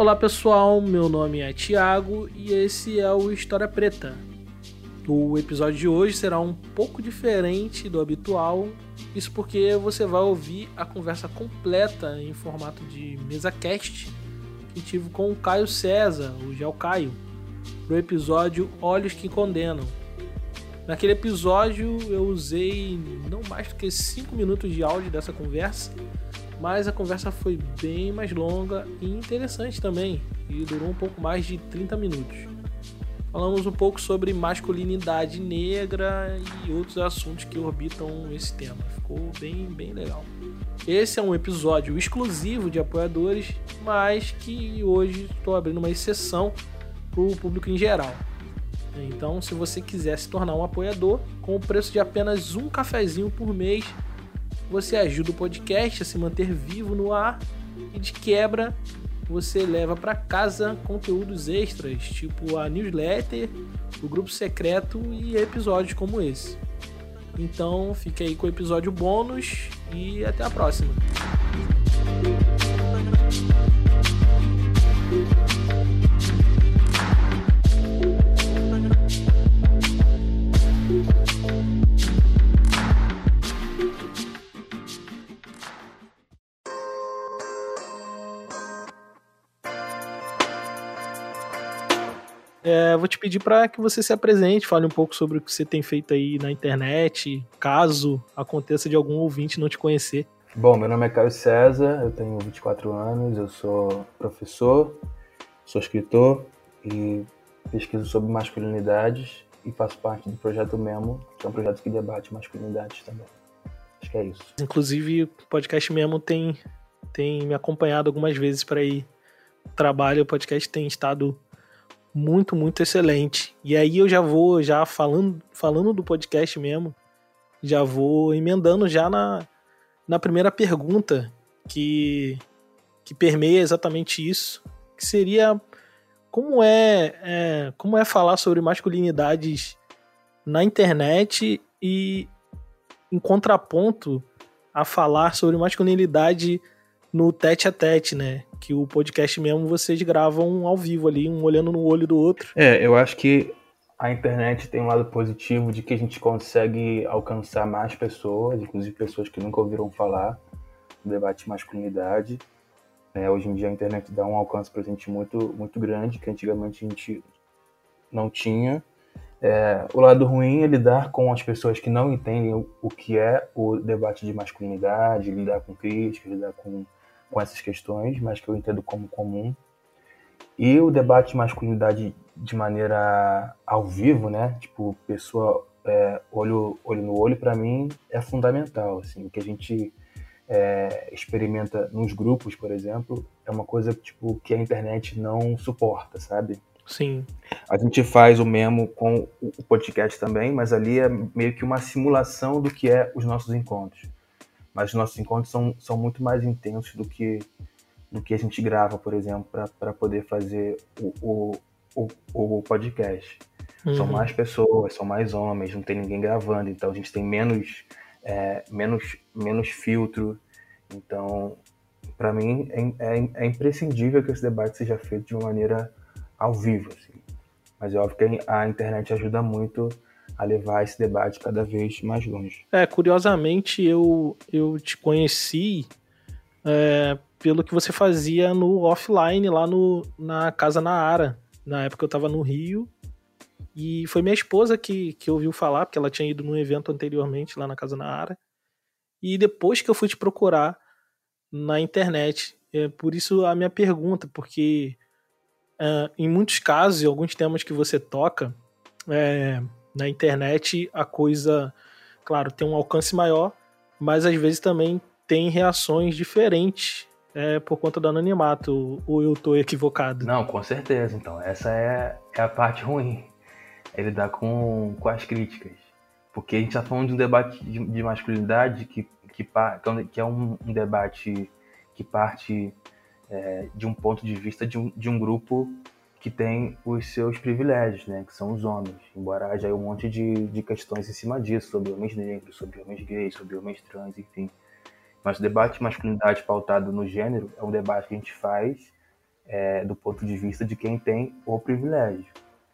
Olá pessoal, meu nome é Thiago e esse é o História Preta. O episódio de hoje será um pouco diferente do habitual, isso porque você vai ouvir a conversa completa em formato de mesa cast que tive com o Caio César, o Gel Caio, pro episódio Olhos que Condenam. Naquele episódio eu usei não mais do que 5 minutos de áudio dessa conversa, mas a conversa foi bem mais longa e interessante também, e durou um pouco mais de 30 minutos. Falamos um pouco sobre masculinidade negra e outros assuntos que orbitam esse tema. Ficou bem, bem legal. Esse é um episódio exclusivo de apoiadores, mas que hoje estou abrindo uma exceção para o público em geral. Então, se você quiser se tornar um apoiador, com o preço de apenas um cafezinho por mês, você ajuda o podcast a se manter vivo no ar e de quebra você leva para casa conteúdos extras, tipo a newsletter, o grupo secreto e episódios como esse. Então, fique aí com o episódio bônus e até a próxima. Vou te pedir para que você se apresente, fale um pouco sobre o que você tem feito aí na internet, caso aconteça de algum ouvinte não te conhecer. Bom, meu nome é Caio César, eu tenho 24 anos, eu sou professor, sou escritor e pesquiso sobre masculinidades e faço parte do projeto Memo, que é um projeto que debate masculinidades também. Acho que é isso. Inclusive, o podcast Memo tem, tem me acompanhado algumas vezes para ir trabalho, o podcast tem estado muito, muito excelente. E aí eu já vou, já falando, falando do podcast mesmo, já vou emendando já na, na primeira pergunta que, que permeia exatamente isso, que seria como é, é como é falar sobre masculinidades na internet e em contraponto a falar sobre masculinidade no tete a tete, né? Que o podcast mesmo vocês gravam ao vivo ali, um olhando no olho do outro. É, eu acho que a internet tem um lado positivo de que a gente consegue alcançar mais pessoas, inclusive pessoas que nunca ouviram falar do debate de masculinidade. É, hoje em dia a internet dá um alcance para a gente muito, muito grande, que antigamente a gente não tinha. É, o lado ruim é lidar com as pessoas que não entendem o, o que é o debate de masculinidade, lidar com críticas, lidar com com essas questões, mas que eu entendo como comum. E o debate de masculinidade de maneira ao vivo, né? Tipo, pessoa é, olho, olho no olho, para mim é fundamental. Assim, o que a gente é, experimenta nos grupos, por exemplo, é uma coisa tipo, que a internet não suporta, sabe? Sim. A gente faz o memo com o podcast também, mas ali é meio que uma simulação do que é os nossos encontros mas nossos encontros são, são muito mais intensos do que do que a gente grava, por exemplo, para poder fazer o, o, o, o podcast. Uhum. São mais pessoas, são mais homens, não tem ninguém gravando, então a gente tem menos, é, menos, menos filtro. Então, para mim, é, é, é, imprescindível que esse debate seja feito de uma maneira ao vivo. Assim. Mas é óbvio que a internet ajuda muito a levar esse debate cada vez mais longe. É, curiosamente eu, eu te conheci é, pelo que você fazia no offline lá no, na Casa na Ara. Na época eu estava no Rio e foi minha esposa que, que ouviu falar, porque ela tinha ido num evento anteriormente lá na Casa na Ara. E depois que eu fui te procurar na internet. É por isso a minha pergunta, porque é, em muitos casos, em alguns temas que você toca, é, na internet a coisa, claro, tem um alcance maior, mas às vezes também tem reações diferentes é, por conta do anonimato, ou eu estou equivocado? Não, com certeza. Então, essa é, é a parte ruim. É lidar com, com as críticas. Porque a gente está falando de um debate de, de masculinidade que, que, que é um, um debate que parte é, de um ponto de vista de um, de um grupo que tem os seus privilégios, né, que são os homens. Embora haja um monte de, de questões em cima disso, sobre homens negros, sobre homens gays, sobre homens trans, enfim. Mas o debate de masculinidade pautado no gênero é um debate que a gente faz é, do ponto de vista de quem tem o privilégio.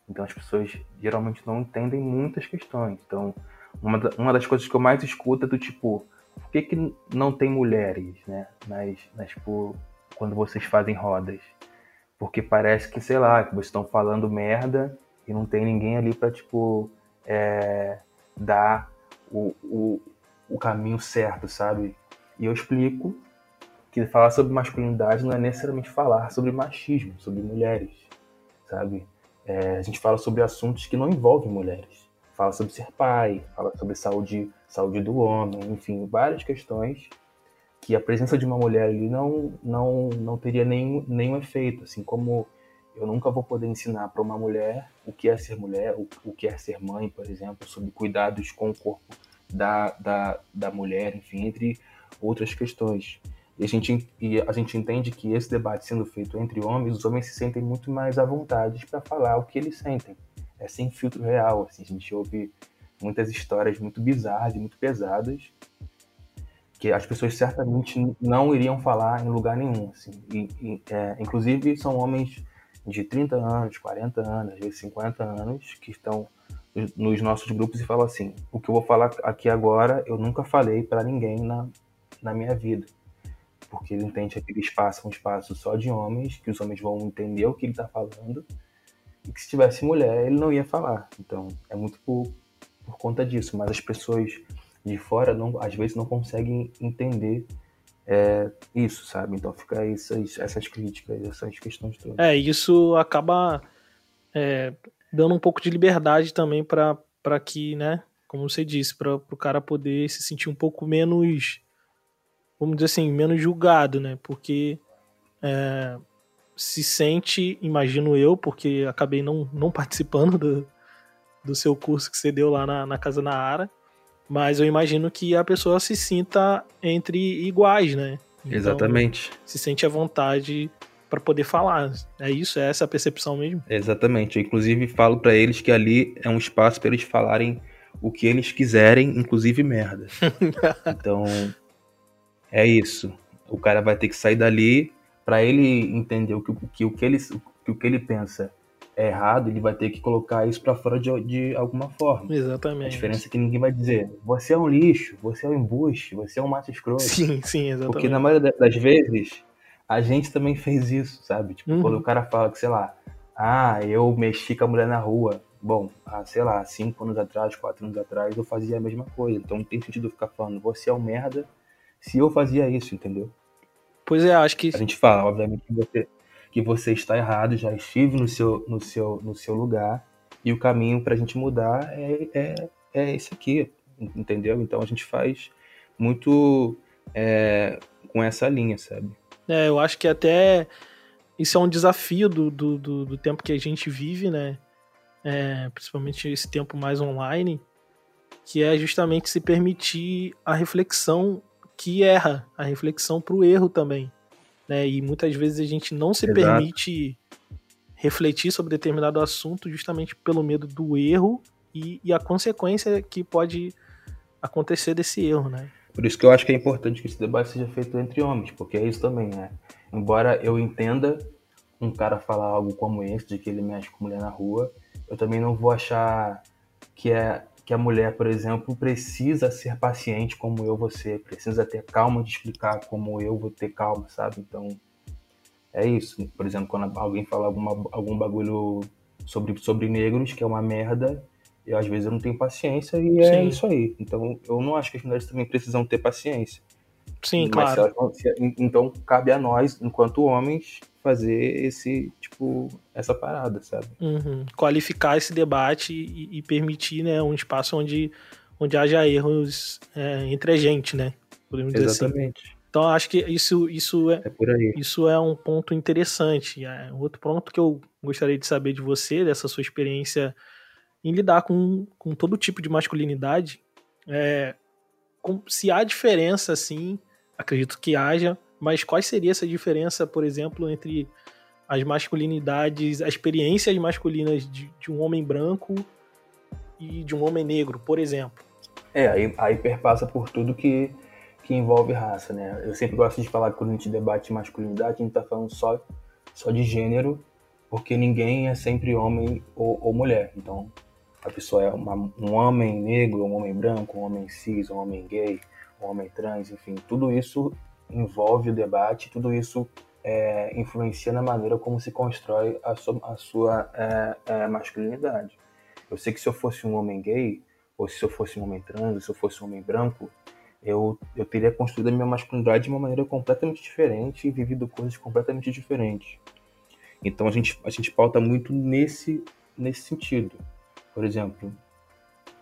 Então as pessoas geralmente não entendem muitas questões. Então, uma, da, uma das coisas que eu mais escuto é do tipo, por que, que não tem mulheres, né? Nas, nas, tipo, quando vocês fazem rodas? Porque parece que, sei lá, que vocês estão falando merda e não tem ninguém ali para tipo, é, dar o, o, o caminho certo, sabe? E eu explico que falar sobre masculinidade não é necessariamente falar sobre machismo, sobre mulheres, sabe? É, a gente fala sobre assuntos que não envolvem mulheres. Fala sobre ser pai, fala sobre saúde, saúde do homem, enfim, várias questões que a presença de uma mulher ali não, não, não teria nenhum, nenhum efeito, assim como eu nunca vou poder ensinar para uma mulher o que é ser mulher, o, o que é ser mãe, por exemplo, sobre cuidados com o corpo da, da, da mulher, enfim, entre outras questões. E a, gente, e a gente entende que esse debate sendo feito entre homens, os homens se sentem muito mais à vontade para falar o que eles sentem. É sem filtro real. Assim, a gente ouve muitas histórias muito bizarras e muito pesadas que as pessoas certamente não iriam falar em lugar nenhum. Assim. E, e, é, inclusive, são homens de 30 anos, 40 anos, às vezes 50 anos, que estão nos nossos grupos e falam assim: o que eu vou falar aqui agora, eu nunca falei para ninguém na, na minha vida. Porque ele entende que aquele espaço um espaço só de homens, que os homens vão entender o que ele está falando, e que se tivesse mulher, ele não ia falar. Então, é muito por, por conta disso. Mas as pessoas de fora, não, às vezes, não conseguem entender é, isso, sabe? Então fica essas, essas críticas, essas questões todas. É, isso acaba é, dando um pouco de liberdade também para que, né, como você disse, para o cara poder se sentir um pouco menos, vamos dizer assim, menos julgado, né? Porque é, se sente, imagino eu, porque acabei não, não participando do, do seu curso que você deu lá na, na Casa na Ara, mas eu imagino que a pessoa se sinta entre iguais, né? Então, Exatamente. Se sente à vontade para poder falar. É isso? É essa a percepção mesmo? Exatamente. Eu, inclusive, falo para eles que ali é um espaço para eles falarem o que eles quiserem, inclusive merda. então, é isso. O cara vai ter que sair dali para ele entender o que, que, o, que ele, o que ele pensa é errado, ele vai ter que colocar isso para fora de, de alguma forma. Exatamente. A diferença é que ninguém vai dizer, você é um lixo, você é um embuste, você é um mato escroto. Sim, sim, exatamente. Porque na maioria das vezes, a gente também fez isso, sabe? Tipo, uhum. quando o cara fala que, sei lá, ah, eu mexi com a mulher na rua. Bom, ah, sei lá, cinco anos atrás, quatro anos atrás, eu fazia a mesma coisa. Então não tem sentido ficar falando, você é um merda, se eu fazia isso, entendeu? Pois é, acho que. A gente fala, obviamente, que você, que você está errado, já estive no seu, no seu, no seu lugar, e o caminho para a gente mudar é, é, é esse aqui, entendeu? Então a gente faz muito é, com essa linha, sabe? É, eu acho que até isso é um desafio do, do, do, do tempo que a gente vive, né? É, principalmente esse tempo mais online, que é justamente se permitir a reflexão que erra, a reflexão para o erro também né? E muitas vezes a gente não se Exato. permite refletir sobre determinado assunto justamente pelo medo do erro e, e, a consequência que pode acontecer desse erro, né? Por isso que eu acho que é importante que esse debate seja feito entre homens, porque é isso também, né? Embora eu entenda um cara falar algo como esse, de que ele mexe com mulher na rua, eu também não vou achar que é que a mulher, por exemplo, precisa ser paciente como eu vou ser, precisa ter calma de explicar como eu vou ter calma, sabe? Então, é isso. Por exemplo, quando alguém fala alguma, algum bagulho sobre, sobre negros, que é uma merda, eu às vezes eu não tenho paciência e é Sim. é isso aí. Então, eu não acho que as mulheres também precisam ter paciência. Sim, Mas claro. Se então, cabe a nós, enquanto homens, fazer esse, tipo, essa parada, sabe? Uhum. Qualificar esse debate e, e, permitir, né, um espaço onde, onde haja erros é, entre a gente, né? Podemos dizer assim. Exatamente. Assim. Então, acho que isso, isso, é, é isso é um ponto interessante. É, outro ponto que eu gostaria de saber de você, dessa sua experiência em lidar com, com todo tipo de masculinidade, é com, se há diferença, assim, acredito que haja, mas qual seria essa diferença, por exemplo, entre as masculinidades, as experiências masculinas de, de um homem branco e de um homem negro, por exemplo? É, aí, aí perpassa por tudo que, que envolve raça, né? Eu sempre gosto de falar que quando a gente debate masculinidade, a gente tá falando só, só de gênero, porque ninguém é sempre homem ou, ou mulher. Então, a pessoa é uma, um homem negro, um homem branco, um homem cis, um homem gay, um homem trans, enfim, tudo isso envolve o debate, tudo isso é, influencia na maneira como se constrói a sua, a sua é, é, masculinidade. Eu sei que se eu fosse um homem gay, ou se eu fosse um homem trans, ou se eu fosse um homem branco, eu, eu teria construído a minha masculinidade de uma maneira completamente diferente e vivido coisas completamente diferentes. Então a gente, a gente pauta muito nesse, nesse sentido. Por exemplo,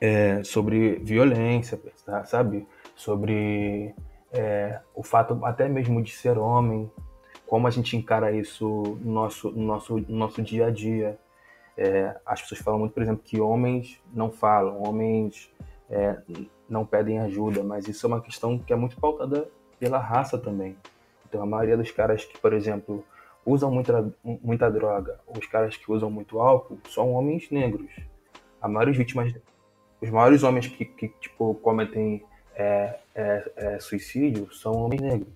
é, sobre violência, tá? sabe? Sobre é, o fato até mesmo de ser homem, como a gente encara isso no nosso, no nosso, no nosso dia a dia. É, as pessoas falam muito, por exemplo, que homens não falam, homens é, não pedem ajuda, mas isso é uma questão que é muito pautada pela raça também. Então, a maioria dos caras que, por exemplo, usam muita, muita droga, os caras que usam muito álcool, são homens negros. A maioria vítimas, os maiores homens que, que tipo, cometem é, é, é, suicídio são homens negros.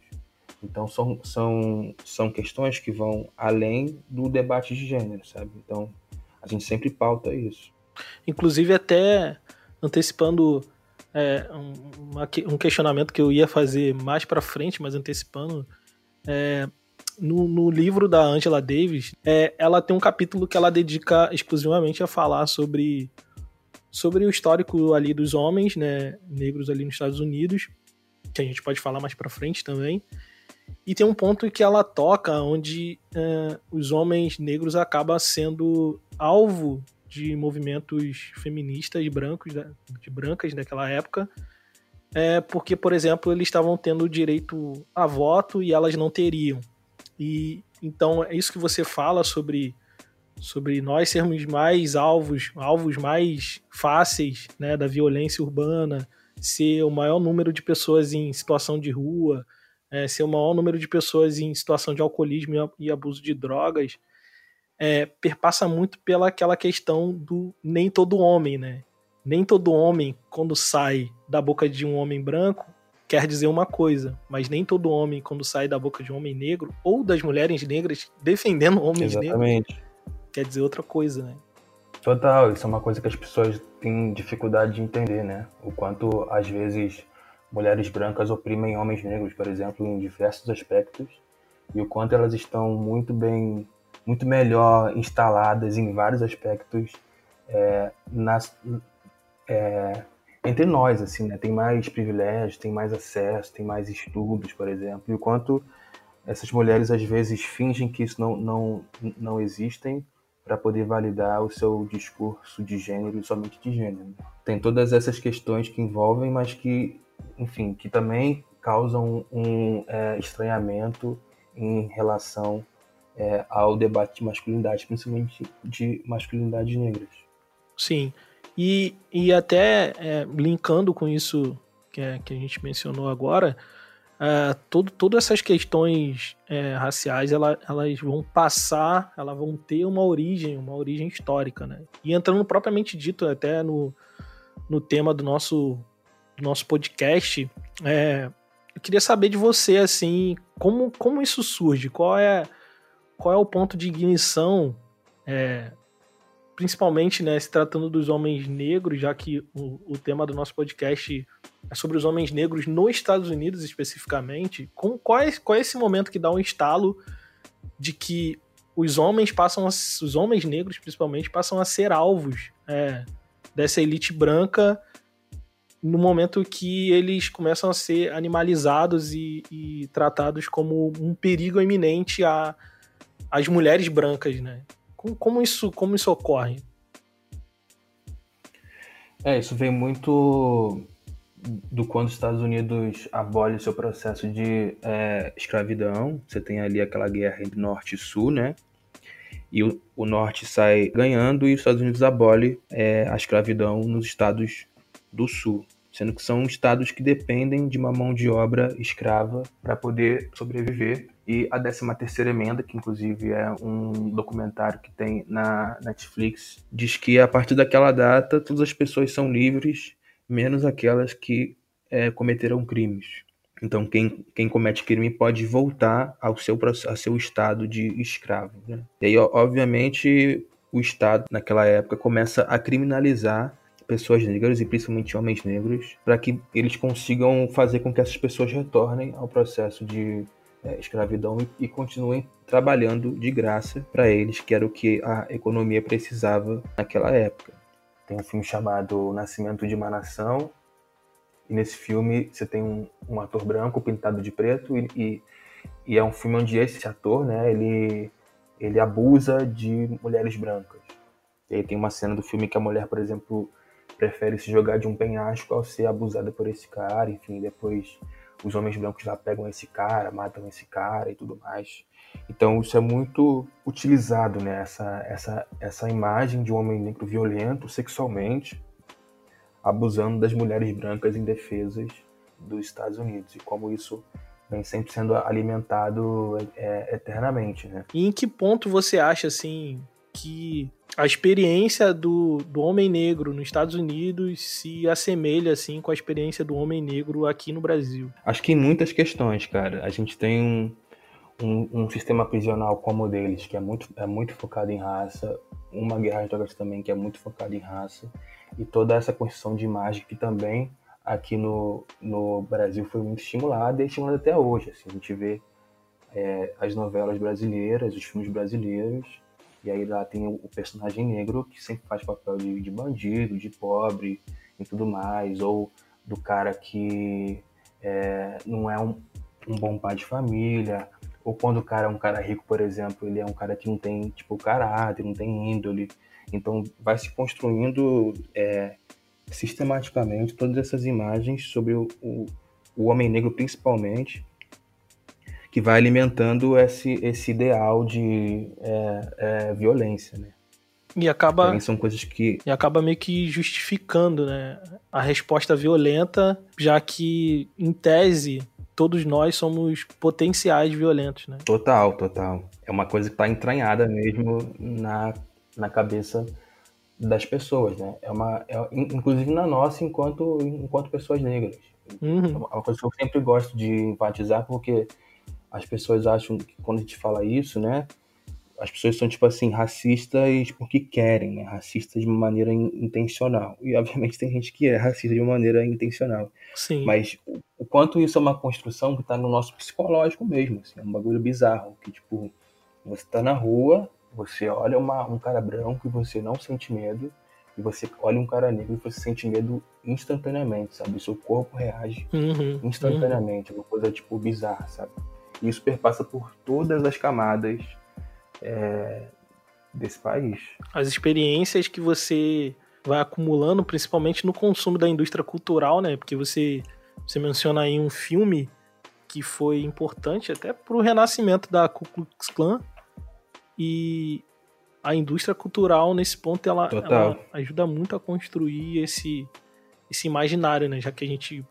Então são, são, são questões que vão além do debate de gênero, sabe? Então a gente sempre pauta isso. Inclusive até antecipando é, um, um, questionamento que eu ia fazer mais para frente, mas antecipando, é, no, no, livro da Angela Davis, é, ela tem um capítulo que ela dedica exclusivamente a falar sobre sobre o histórico ali dos homens, né, negros ali nos Estados Unidos, que a gente pode falar mais para frente também. E tem um ponto que ela toca onde é, os homens negros acabam sendo alvo de movimentos feministas brancos, de brancas daquela época, é porque, por exemplo, eles estavam tendo direito a voto e elas não teriam. E então é isso que você fala sobre sobre nós sermos mais alvos, alvos mais fáceis, né, da violência urbana, ser o maior número de pessoas em situação de rua, é, ser o maior número de pessoas em situação de alcoolismo e abuso de drogas, é, perpassa muito pela aquela questão do nem todo homem, né? Nem todo homem, quando sai da boca de um homem branco, quer dizer uma coisa, mas nem todo homem, quando sai da boca de um homem negro, ou das mulheres negras defendendo homens Exatamente. negros, quer dizer outra coisa, né? Total, isso é uma coisa que as pessoas têm dificuldade de entender, né? O quanto, às vezes, mulheres brancas oprimem homens negros, por exemplo, em diversos aspectos, e o quanto elas estão muito bem muito melhor instaladas em vários aspectos é, nas, é, entre nós, assim, né? Tem mais privilégios, tem mais acesso, tem mais estudos, por exemplo. E o quanto essas mulheres às vezes fingem que isso não, não, não existem para poder validar o seu discurso de gênero e somente de gênero. Tem todas essas questões que envolvem, mas que, enfim, que também causam um é, estranhamento em relação é, ao debate de masculinidade, principalmente de masculinidades negras. Sim, e, e até é, linkando com isso que, é, que a gente mencionou agora, é, todo, todas essas questões é, raciais ela, elas vão passar, elas vão ter uma origem, uma origem histórica, né? E entrando propriamente dito até no, no tema do nosso, do nosso podcast, é, eu queria saber de você, assim, como, como isso surge? Qual é qual é o ponto de ignição, é, principalmente né, se tratando dos homens negros, já que o, o, tema do nosso podcast é sobre os homens negros nos Estados Unidos especificamente. Com, qual, é, qual é esse momento que dá um estalo de que os homens passam a, os homens negros principalmente passam a ser alvos é, dessa elite branca no momento que eles começam a ser animalizados e, e tratados como um perigo iminente a as mulheres brancas, né? Como, como, isso, como isso ocorre? É, isso vem muito do quando os Estados Unidos abole seu processo de é, escravidão. Você tem ali aquela guerra entre Norte e Sul, né? E o, o Norte sai ganhando e os Estados Unidos abole é, a escravidão nos estados do Sul sendo que são estados que dependem de uma mão de obra escrava para poder sobreviver. E a 13ª emenda, que inclusive é um documentário que tem na Netflix, diz que a partir daquela data todas as pessoas são livres, menos aquelas que é, cometeram crimes. Então, quem, quem comete crime pode voltar ao seu, ao seu estado de escravo. Né? E aí, obviamente, o Estado, naquela época, começa a criminalizar pessoas negras e principalmente homens negros para que eles consigam fazer com que essas pessoas retornem ao processo de é, escravidão e, e, continuem trabalhando de graça para eles, que era o que a economia precisava naquela época. Tem um filme chamado Nascimento de uma Nação, e nesse filme você tem um, um ator branco pintado de preto e, e, e, é um filme onde esse ator, né, ele, ele abusa de mulheres brancas. E aí tem uma cena do filme que a mulher, por exemplo, prefere se jogar de um penhasco ao ser abusada por esse cara, enfim, depois os homens brancos lá pegam esse cara, matam esse cara e tudo mais. Então isso é muito utilizado, né? Essa, essa, essa imagem de um homem negro violento sexualmente, abusando das mulheres brancas indefesas dos Estados Unidos e como isso vem sempre sendo alimentado é, eternamente, né? E em que ponto você acha assim que a experiência do, do homem negro nos Estados Unidos se assemelha assim com a experiência do homem negro aqui no Brasil? Acho que em muitas questões, cara. A gente tem um, um, um sistema prisional como o deles, que é muito, é muito focado em raça, uma guerra de drogas também que é muito focada em raça, e toda essa construção de imagem que também aqui no, no Brasil foi muito estimulada e é estimulada até hoje. Assim, a gente vê é, as novelas brasileiras, os filmes brasileiros, e aí lá tem o personagem negro que sempre faz papel de, de bandido, de pobre e tudo mais, ou do cara que é, não é um, um, bom pai de família, ou quando o cara é um cara rico, por exemplo, ele é um cara que não tem tipo caráter, não tem índole. Então vai se construindo é, sistematicamente todas essas imagens sobre o, o, o homem negro principalmente que vai alimentando esse, esse ideal de é, é, violência, né? E acaba, Também são coisas que... e acaba meio que justificando né, a resposta violenta, já que, em tese, todos nós somos potenciais violentos, né? Total, total. É uma coisa que está entranhada mesmo na, na cabeça das pessoas, né? É uma, é, inclusive na nossa, enquanto, enquanto pessoas negras. Uhum. É uma coisa que eu sempre gosto de enfatizar, porque as pessoas acham que quando a gente fala isso, né? As pessoas são, tipo assim, racistas porque querem, né? Racistas de uma maneira intencional. E, obviamente, tem gente que é racista de maneira intencional. Sim. Mas o, o quanto isso é uma construção que tá no nosso psicológico mesmo, assim, é um bagulho bizarro. Que, tipo, você tá na rua, você olha uma, um cara branco e você não sente medo, e você olha um cara negro e você sente medo instantaneamente, sabe? O seu corpo reage uhum, instantaneamente, uhum. uma coisa, tipo, bizarra, sabe? E isso perpassa por todas as camadas é, desse país. As experiências que você vai acumulando, principalmente no consumo da indústria cultural, né? Porque você, você menciona aí um filme que foi importante até para o renascimento da Ku Klux Klan e a indústria cultural nesse ponto ela, ela ajuda muito a construir esse esse imaginário, né? Já que a gente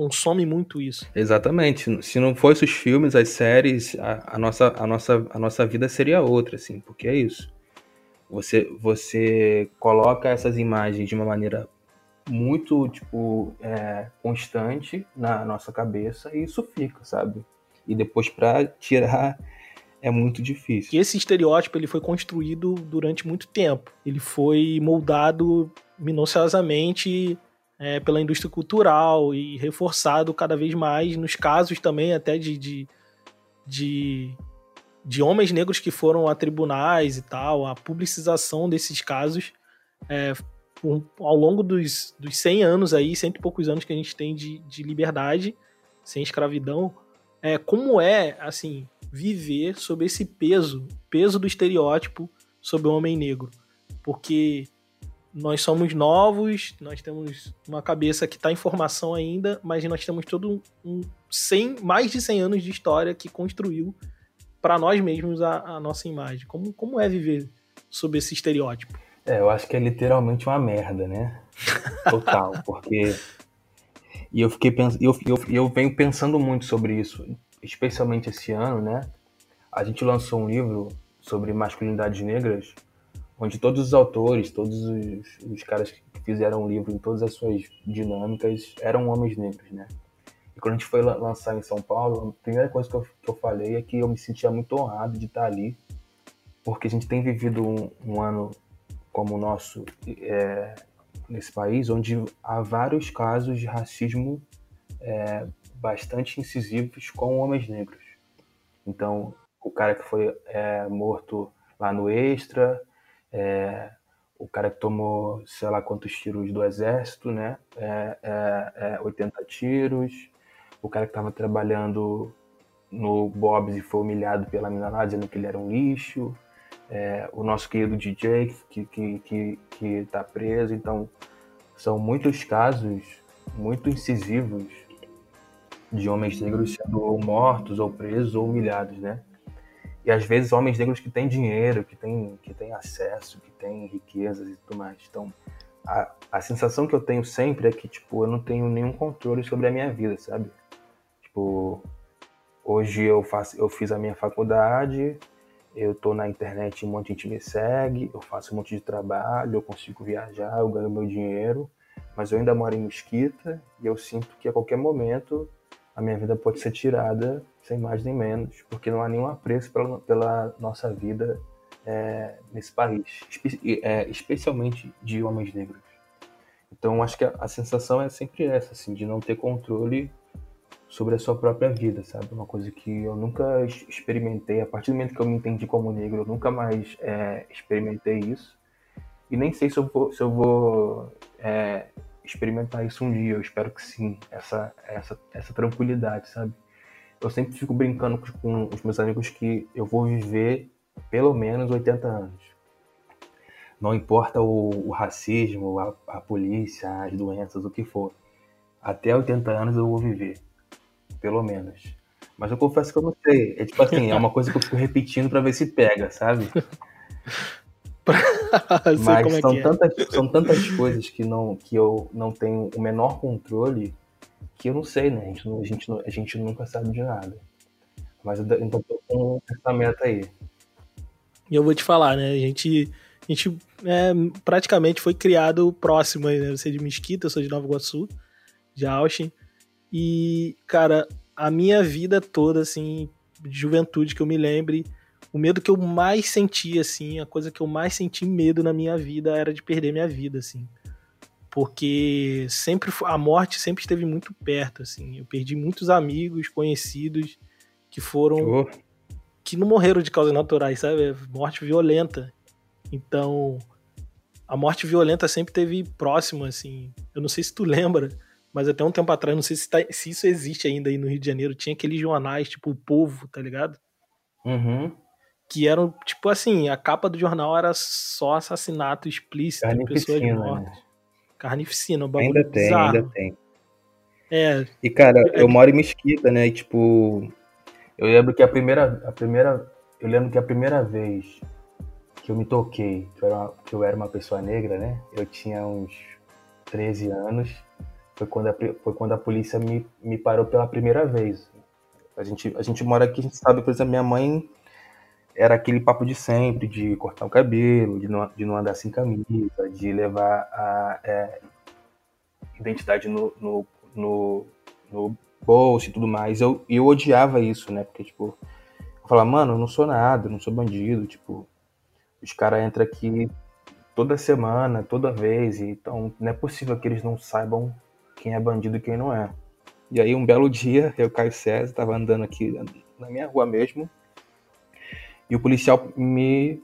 consome muito isso. Exatamente. Se não fosse os filmes, as séries, a, a, nossa, a, nossa, a nossa vida seria outra, assim, porque é isso. Você, você coloca essas imagens de uma maneira muito, tipo, é, constante na nossa cabeça e isso fica, sabe? E depois para tirar é muito difícil. E esse estereótipo ele foi construído durante muito tempo. Ele foi moldado minuciosamente é, pela indústria cultural e reforçado cada vez mais nos casos também até de, de, de, de homens negros que foram a tribunais e tal, a publicização desses casos é, um, ao longo dos, dos 100 anos aí, cento e poucos anos que a gente tem de, de liberdade, sem escravidão, é, como é, assim, viver sob esse peso, peso do estereótipo sobre o homem negro. Porque nós somos novos, nós temos uma cabeça que está em formação ainda, mas nós temos todo um 100, mais de 100 anos de história que construiu para nós mesmos a, a, nossa imagem. Como, como é viver sob esse estereótipo? É, eu acho que é literalmente uma merda, né? Total, porque e eu fiquei pensando, eu, eu, eu venho pensando muito sobre isso, especialmente esse ano, né? A gente lançou um livro sobre masculinidades negras onde todos os autores, todos os, os caras que fizeram o livro em todas as suas dinâmicas eram homens negros, né? E quando a gente foi lançar em São Paulo, a primeira coisa que eu, que eu falei é que eu me sentia muito honrado de estar ali, porque a gente tem vivido um, um ano como o nosso é, nesse país, onde há vários casos de racismo é, bastante incisivos com homens negros. Então, o cara que foi é, morto lá no Extra, é, o cara que tomou sei lá quantos tiros do exército, né? É, 80 é, é, tiros. O cara que estava trabalhando no Bob's e foi humilhado pela mina lá, dizendo que ele era um lixo. É, o nosso querido DJ que, que, que, que tá preso. Então, são muitos casos muito incisivos de homens negros sendo mortos ou presos ou humilhados, né? E às vezes homens negros que têm dinheiro, que têm, que têm acesso, que têm riquezas e tudo mais. Então, a, a sensação que eu tenho sempre é que, tipo, eu não tenho nenhum controle sobre a minha vida, sabe? Tipo, hoje eu, faço, eu fiz a minha faculdade, eu tô na internet, um monte de gente me segue, eu faço um monte de trabalho, eu consigo viajar, eu ganho meu dinheiro, mas eu ainda moro em Mesquita e eu sinto que a qualquer momento a minha vida pode ser tirada sem mais nem menos, porque não há nenhum apreço pela, pela nossa vida é, nesse país, espe é, especialmente de homens negros. Então, acho que a, a, sensação é sempre essa, assim, de não ter controle sobre a sua própria vida, sabe? Uma coisa que eu nunca experimentei. A partir do momento que eu me entendi como negro, eu nunca mais é, experimentei isso. E nem sei se eu vou, se eu vou é, experimentar isso um dia. Eu espero que sim, essa, essa, essa tranquilidade, sabe? eu sempre fico brincando com os meus amigos que eu vou viver pelo menos 80 anos. Não importa o, o racismo, a, a, polícia, as doenças, o que for. Até 80 anos eu vou viver. Pelo menos. Mas eu confesso que eu não sei. É tipo assim, é uma coisa que eu fico repetindo para ver se pega, sabe? Mas é são, é tantas, é. são tantas coisas que, não, que eu não tenho o menor controle que eu não sei, né? A gente, a gente, a gente nunca sabe de nada. Mas eu ainda tô com essa meta aí. E eu vou te falar, né? A gente, a gente é, praticamente foi criado próximo aí, né? Você é de Mesquita, eu sou de Nova Iguaçu, de Austin. E, cara, a minha vida toda, assim, de juventude que eu me lembre, o medo que eu mais senti, assim, a coisa que eu mais senti medo na minha vida era de perder minha vida, assim porque sempre a morte sempre esteve muito perto, assim. Eu perdi muitos amigos, conhecidos que foram oh. que não morreram de causas naturais, sabe? Morte violenta. Então, a morte violenta sempre teve próximo, assim. Eu não sei se tu lembra, mas até um tempo atrás, não sei se, tá, se isso existe ainda aí no Rio de Janeiro, tinha aqueles jornais, tipo o Povo, tá ligado? Uhum. Que eram, tipo assim, a capa do jornal era só assassinato explícito, pessoas mortas. Né? Carnificina, o bagulho Ainda tem, bizarro. ainda tem. É. E, cara, é... eu moro em Mesquita, né? E, tipo, eu lembro que a primeira, a primeira, eu lembro que a primeira vez que eu me toquei, que eu era uma, eu era uma pessoa negra, né? Eu tinha uns 13 anos. Foi quando a, foi quando a polícia me, me parou pela primeira vez. A gente, a gente mora aqui, a gente sabe, por exemplo, minha mãe era aquele papo de sempre, de cortar o cabelo, de não, de não andar sem camisa, de levar a é, identidade no, no, no, no, bolso e tudo mais. Eu, eu odiava isso, né? Porque, tipo, eu falava, mano, eu não sou nada, eu não sou bandido, tipo, os caras entram aqui toda semana, toda vez, então não é possível que eles não saibam quem é bandido e quem não é. E aí, um belo dia, eu, Caio César, tava andando aqui na minha rua mesmo, e o policial me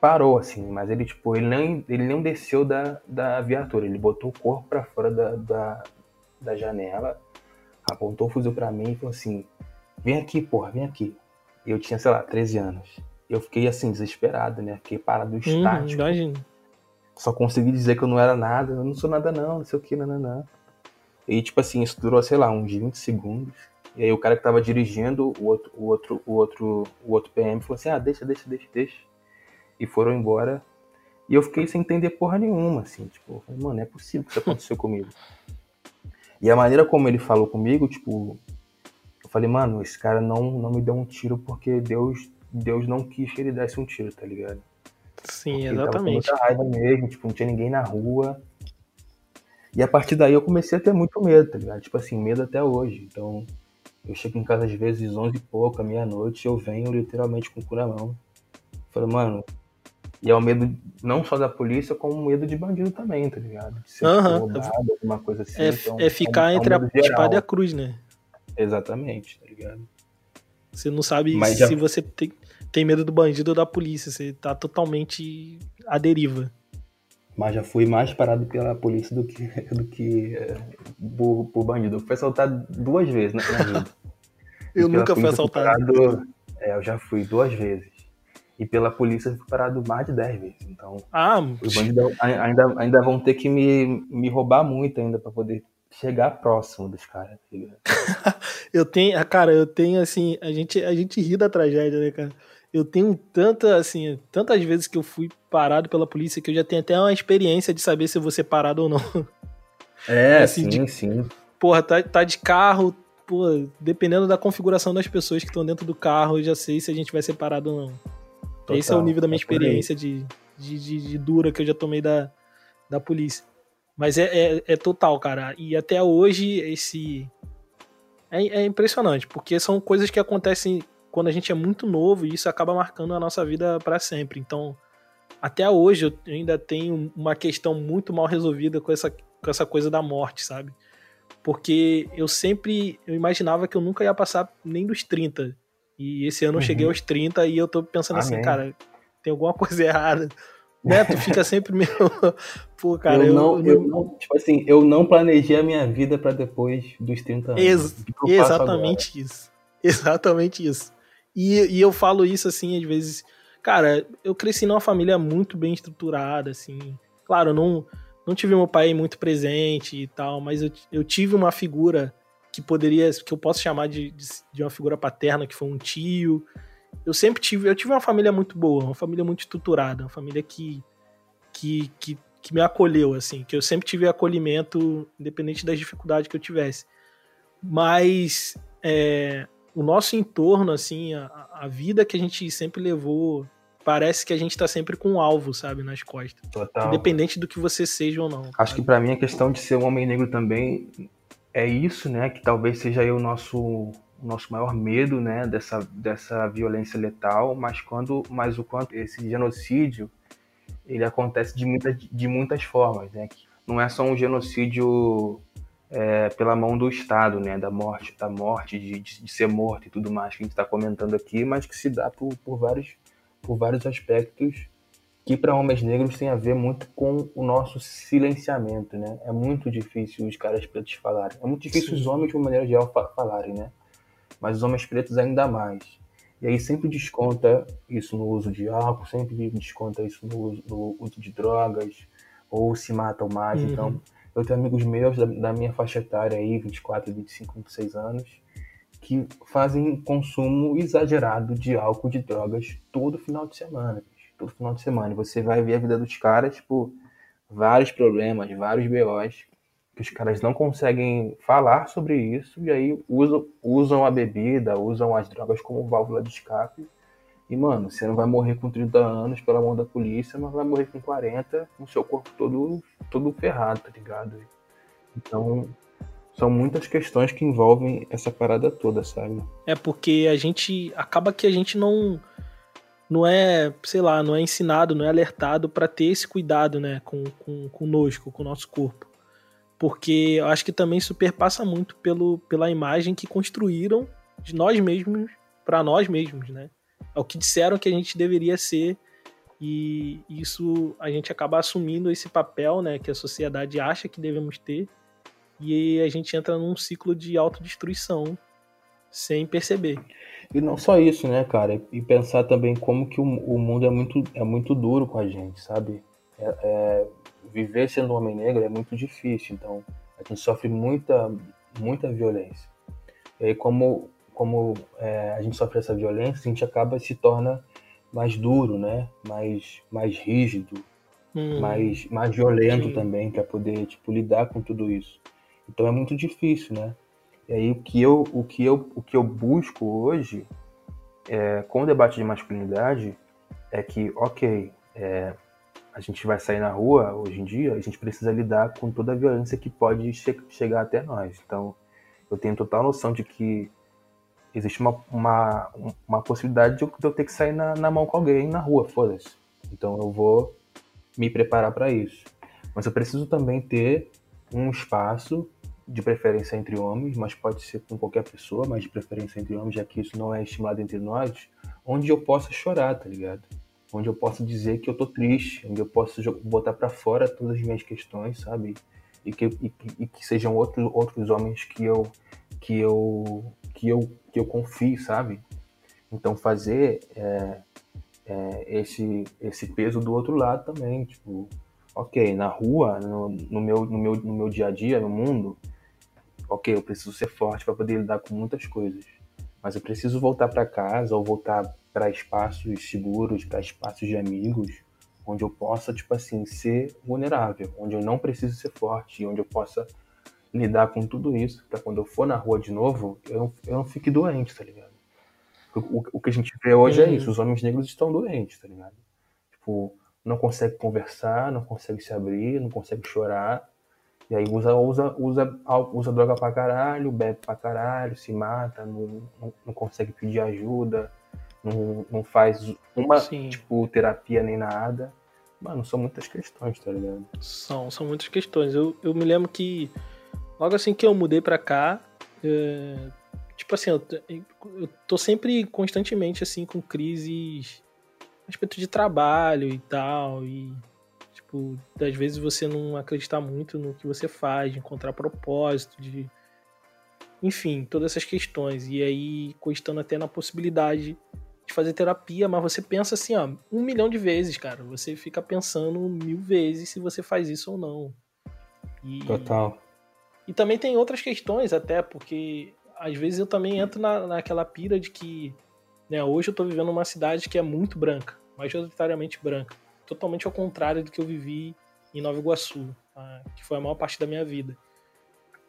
parou, assim, mas ele, tipo, ele nem, ele não desceu da, da viatura, ele botou o corpo para fora da, da, da janela, apontou o fuzil para mim e falou assim: vem aqui, porra, vem aqui. E eu tinha, sei lá, 13 anos. Eu fiquei assim, desesperado, né? Fiquei parado uhum, estático. Hum, Só consegui dizer que eu não era nada, eu não sou nada, não, não sei o que, não, não, não. E, tipo assim, isso durou, sei lá, uns 20 segundos. E aí o cara que tava dirigindo, o outro, o outro, o outro, o outro PM falou assim: "Ah, deixa, deixa, deixa, deixa". E foram embora. E eu fiquei sem entender porra nenhuma, assim, tipo, falei, mano, não é possível que isso aconteceu comigo. E a maneira como ele falou comigo, tipo, eu falei, mano, esse cara não, não me deu um tiro porque Deus, Deus não quis que ele desse um tiro, tá ligado? Sim, porque exatamente. Tava com muita raiva mesmo, tipo, não tinha ninguém na rua. E a partir daí eu comecei a ter muito medo, tá ligado? Tipo assim, medo até hoje. Então, eu chego em casa às vezes 11 e pouca, meia-noite, eu venho literalmente com o cu na mão. Falo, mano. E é o medo não só da polícia, como o medo de bandido também, tá ligado? De ser Aham. roubado, alguma coisa assim. É, Então, é ficar um- um entre a geral. espada e a cruz, né? Exatamente, tá ligado? Você não sabe Mas já- se você tem, tem medo do bandido ou da polícia. Você tá totalmente à deriva. Mas já fui mais parado pela polícia do que, do que é, por, por bandido. Eu fui assaltado duas vezes na, na vida. Eu nunca fui assaltado. parado- é, eu já fui duas vezes. E pela polícia eu fui parado mais de dez vezes. Então, Ah, os bandidos ai- ainda, ainda vão ter que me, me roubar muito ainda pra poder chegar próximo dos caras. tá eu tenho, ah, cara, eu tenho assim, a gente, a gente ri da tragédia, né, cara? Eu tenho tanta, assim, tantas vezes que eu fui parado pela polícia que eu já tenho até uma experiência de saber se eu vou ser parado ou não. É, Assim, sim, de- sim. Porra, tá, tá de carro, pô, dependendo da configuração das pessoas que estão dentro do carro, eu já sei se a gente vai ser parado ou não. Esse é o Total, nível da minha é experiência de, de, de, de dura que eu já tomei da, da polícia. Mas é, é, é total, cara. E até hoje, esse. É, é impressionante, porque são coisas que acontecem quando a gente é muito novo e isso acaba marcando a nossa vida para sempre. Então, até hoje eu ainda tenho uma questão muito mal resolvida com essa, com essa coisa da morte, sabe? Porque eu sempre eu imaginava que eu nunca ia passar nem dos 30. E esse ano eu Uhum. cheguei aos 30 e eu tô pensando assim, Amém. cara, tem alguma coisa errada. Né? Tu fica sempre meio. Pô, cara, eu, eu, não, eu eu não, tipo assim, eu não planejei a minha vida pra depois dos 30 anos. Ex- eu Exatamente isso. Exatamente isso. E, e eu falo isso assim, às vezes. Cara, eu cresci numa família muito bem estruturada, assim. Claro, eu não, não tive meu pai muito presente e tal, mas eu, eu tive uma figura que poderia. que eu posso chamar de, de, de uma figura paterna, que foi um tio. Eu sempre tive. Eu tive uma família muito boa, uma família muito estruturada, uma família que. que, que, que me acolheu, assim, que eu sempre tive acolhimento, independente das dificuldades que eu tivesse. Mas é, o nosso entorno, assim, a, a vida que a gente sempre levou, parece que a gente tá sempre com um alvo, sabe, nas costas. Total. Independente do que você seja ou não. Acho que pra mim a questão de ser um homem negro também é isso, né? Que talvez seja aí o nosso, o nosso maior medo, né? Dessa, dessa violência letal, mas quando, mas o quanto esse genocídio ele acontece de muitas, de muitas formas, né? Que Não é só um genocídio é, pela mão do Estado, né? Da morte, da morte, de, de, ser morto e tudo mais que a gente está comentando aqui, mas que se dá por, por vários, por vários aspectos que para homens negros tem a ver muito com o nosso silenciamento, né? É muito difícil os caras pretos falarem. É muito difícil Sim. os homens, de uma maneira geral, fa- falarem, né? Mas os homens pretos ainda mais. E aí sempre desconta isso no uso de álcool, sempre desconta isso no uso, no uso de drogas, ou se matam mais. Uhum. Então, eu tenho amigos meus da, da minha faixa etária aí, 24, 25, 26 anos, que fazem consumo exagerado de álcool, de drogas, todo final de semana. Todo final de semana. Você vai ver a vida dos caras, tipo, vários problemas, vários BOs, que os caras não conseguem falar sobre isso, e aí usam, usam a bebida, usam as drogas como válvula de escape. E, mano, você não vai morrer com 30 anos pela mão da polícia, mas vai morrer com 40, com seu corpo todo, todo ferrado, tá ligado? Então, são muitas questões que envolvem essa parada toda, sabe? É porque a gente. Acaba que a gente não. Não é, sei lá, não é ensinado, não é alertado para ter esse cuidado, né, com, com conosco, com o nosso corpo. Porque eu acho que também superpassa muito pelo, pela imagem que construíram de nós mesmos para nós mesmos, né? É o que disseram que a gente deveria ser e isso a gente acaba assumindo esse papel, né, que a sociedade acha que devemos ter e a gente entra num ciclo de autodestruição sem perceber. E não só isso, né, cara? E pensar também como que o, o mundo é muito, é muito duro com a gente, sabe? É, é, viver sendo um homem negro é muito difícil, então a gente sofre muita, muita violência. E aí, como, como é, a gente sofre essa violência, a gente acaba se torna mais duro, né? Mais, mais rígido, Hum, mais, mais violento Sim. também para poder tipo lidar com tudo isso. Então é muito difícil, né? E aí o que eu o que eu o que eu busco hoje é, com o debate de masculinidade é que ok é, a gente vai sair na rua hoje em dia, a gente precisa lidar com toda a violência que pode che chegar até nós. Então, eu tenho total noção de que existe uma, uma, uma possibilidade de eu ter que sair na, na mão com alguém na rua, foda-se. Então, eu vou me preparar para isso. Mas eu preciso também ter um espaço de preferência entre homens, mas pode ser com qualquer pessoa, mas de preferência entre homens, já que isso não é estimulado entre nós, onde eu possa chorar, tá ligado? Onde eu possa dizer que eu tô triste, onde eu possa botar para fora todas as minhas questões, sabe? E que, e, e que sejam outros, outros homens que eu, que eu, que eu, que eu confie, sabe? Então fazer é, é, esse, esse peso do outro lado também, tipo, ok, na rua, no, no, meu, no, meu, no meu dia a dia, no mundo, ok, eu preciso ser forte para poder lidar com muitas coisas. Mas eu preciso voltar para casa ou voltar para espaços seguros, para espaços de amigos, onde eu possa, tipo assim, ser vulnerável, onde eu não preciso ser forte, onde eu possa lidar com tudo isso, para quando eu for na rua de novo, eu não, eu não fique doente, tá ligado? O, o que a gente vê hoje é isso, os homens negros estão doentes, tá ligado? Tipo, não consegue conversar, não consegue se abrir, não consegue chorar, e aí usa, usa, usa, usa droga pra caralho, bebe pra caralho, se mata, não, não, não consegue pedir ajuda, não, não faz uma, Sim. tipo, terapia nem nada. Mano, são muitas questões, tá ligado? São, são muitas questões. Eu, eu me lembro que logo assim que eu mudei pra cá, é, tipo assim, eu, eu tô sempre constantemente assim com crises a respeito de trabalho e tal, e Tipo, às vezes você não acreditar muito no que você faz, de encontrar propósito, de. Enfim, todas essas questões. E aí, cogitando até na possibilidade de fazer terapia, mas você pensa assim, ó, um milhão de vezes, cara. Você fica pensando mil vezes se você faz isso ou não. E, Total. E também tem outras questões, até, porque às vezes eu também entro na, naquela pira de que, né, hoje eu tô vivendo numa cidade que é muito branca, majoritariamente branca totalmente ao contrário do que eu vivi em Nova Iguaçu, tá? que foi a maior parte da minha vida.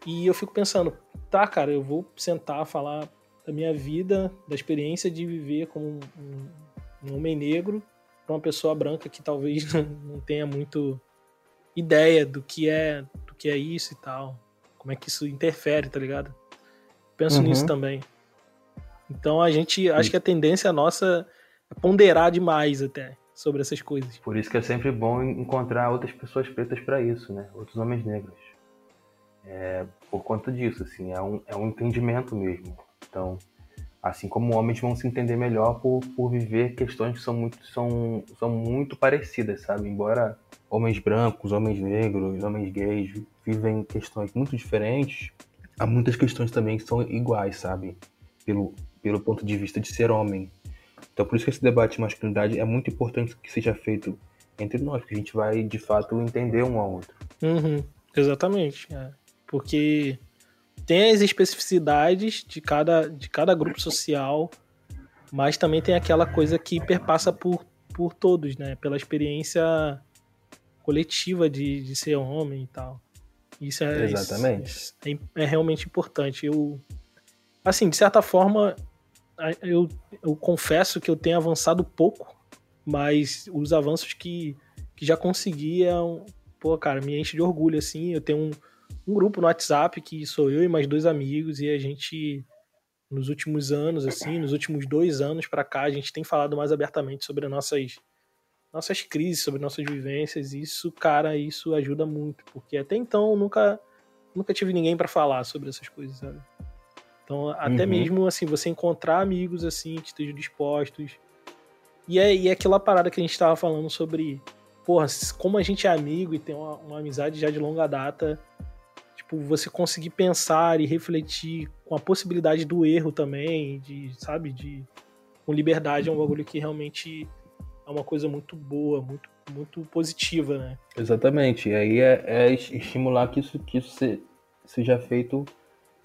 E eu fico pensando, tá, cara, eu vou sentar falar da minha vida, da experiência de viver como um, um homem negro para uma pessoa branca que talvez não tenha muito ideia do que é do que é isso e tal, como é que isso interfere, tá ligado? Penso uhum. nisso também. Então a gente, acho que a tendência nossa é ponderar demais até sobre essas coisas. Por isso que é sempre bom encontrar outras pessoas pretas para isso, né? Outros homens negros. É, por conta disso, assim, é um, é um entendimento mesmo. Então, assim como homens vão se entender melhor por, por viver questões que são muito, são, são muito parecidas, sabe? Embora homens brancos, homens negros, homens gays vivem questões muito diferentes, há muitas questões também que são iguais, sabe? Pelo, pelo ponto de vista de ser homem. Então, por isso que esse debate de masculinidade é muito importante que seja feito entre nós, porque a gente vai, de fato, entender um ao outro. Uhum, exatamente. É. Porque tem as especificidades de cada, de cada grupo social, mas também tem aquela coisa que perpassa por, por todos, né? Pela experiência coletiva de, de ser homem e tal. Isso é, Exatamente. Isso é, é realmente importante. Eu, assim, de certa forma, eu, eu confesso que eu tenho avançado pouco, mas os avanços que, que já consegui é um, pô, cara, me enche de orgulho, assim. Eu tenho um, um grupo no WhatsApp que sou eu e mais dois amigos, e a gente, nos últimos anos, assim, nos últimos dois anos para cá, a gente tem falado mais abertamente sobre nossas, nossas crises, sobre nossas vivências. Isso, cara, isso ajuda muito, porque até então nunca, nunca tive ninguém para falar sobre essas coisas, sabe? Então, até uhum. mesmo assim, você encontrar amigos assim que estejam dispostos. E é, e é aquela parada que a gente estava falando sobre, porra, como a gente é amigo e tem uma, uma amizade já de longa data, tipo, você conseguir pensar e refletir com a possibilidade do erro também, de, sabe, de com liberdade é um bagulho que realmente é uma coisa muito boa, muito muito positiva, né? Exatamente. E aí é, é estimular que isso que isso seja feito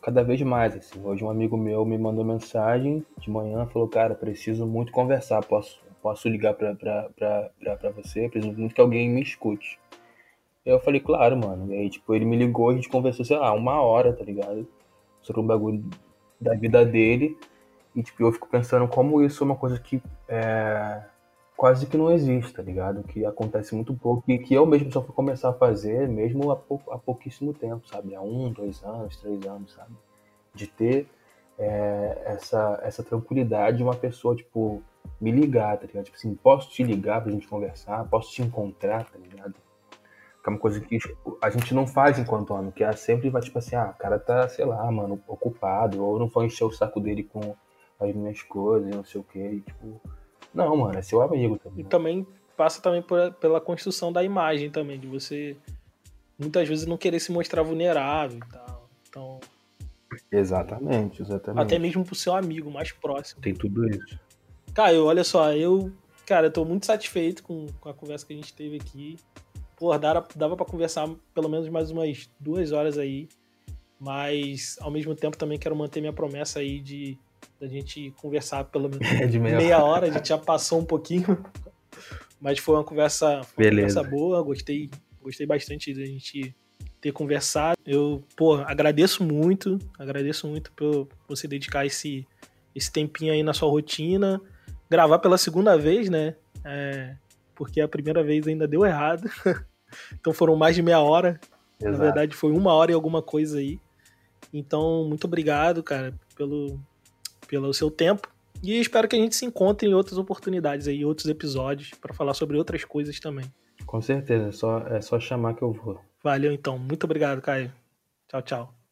cada vez mais. Assim. Hoje um amigo meu me mandou mensagem de manhã, falou, cara, preciso muito conversar, posso, posso ligar pra, pra, pra, pra, pra você, preciso muito que alguém me escute. Eu falei, claro, mano. E aí, tipo, ele me ligou, a gente conversou, sei lá, uma hora, tá ligado? Sobre um bagulho da vida dele. E, tipo, eu fico pensando como isso é uma coisa que é, quase que não existe, tá ligado? Que acontece muito pouco e que eu mesmo só fui começar a fazer mesmo há, pou, há pouquíssimo tempo, sabe? Há um, dois anos, três anos, sabe? De ter é, essa, essa tranquilidade de uma pessoa, tipo, me ligar, tá ligado? Tipo assim, posso te ligar pra gente conversar, posso te encontrar, tá ligado? Que é uma coisa que tipo, a gente não faz enquanto homem, que é sempre vai, tipo assim, ah, o cara tá, sei lá, mano, ocupado, ou não foi encher o saco dele com as minhas coisas, não sei o quê, e, tipo não, mano, é seu amigo também. E também passa também por, pela construção da imagem também, de você muitas vezes não querer se mostrar vulnerável e tal. Então. Exatamente, exatamente. Até mesmo pro seu amigo mais próximo. Tem tudo isso. Caio, olha só, eu, cara, eu tô muito satisfeito com, com a conversa que a gente teve aqui. Pô, dava, dava para conversar pelo menos mais umas duas horas aí. Mas ao mesmo tempo também quero manter minha promessa aí de da gente conversar pelo menos é de meia, meia hora. A gente já passou um pouquinho, mas foi uma conversa, foi uma conversa boa. Gostei, gostei bastante da gente ter conversado. Eu, pô, agradeço muito, agradeço muito por você dedicar esse, esse tempinho aí na sua rotina. Gravar pela segunda vez, né? É, porque a primeira vez ainda deu errado. então foram mais de meia hora. Exato. Na verdade, foi uma hora e alguma coisa aí. Então, muito obrigado, cara, pelo, pelo seu tempo. E espero que a gente se encontre em outras oportunidades aí, outros episódios, para falar sobre outras coisas também. Com certeza, é só, é só chamar que eu vou. Valeu então. Muito obrigado, Caio. Tchau, tchau.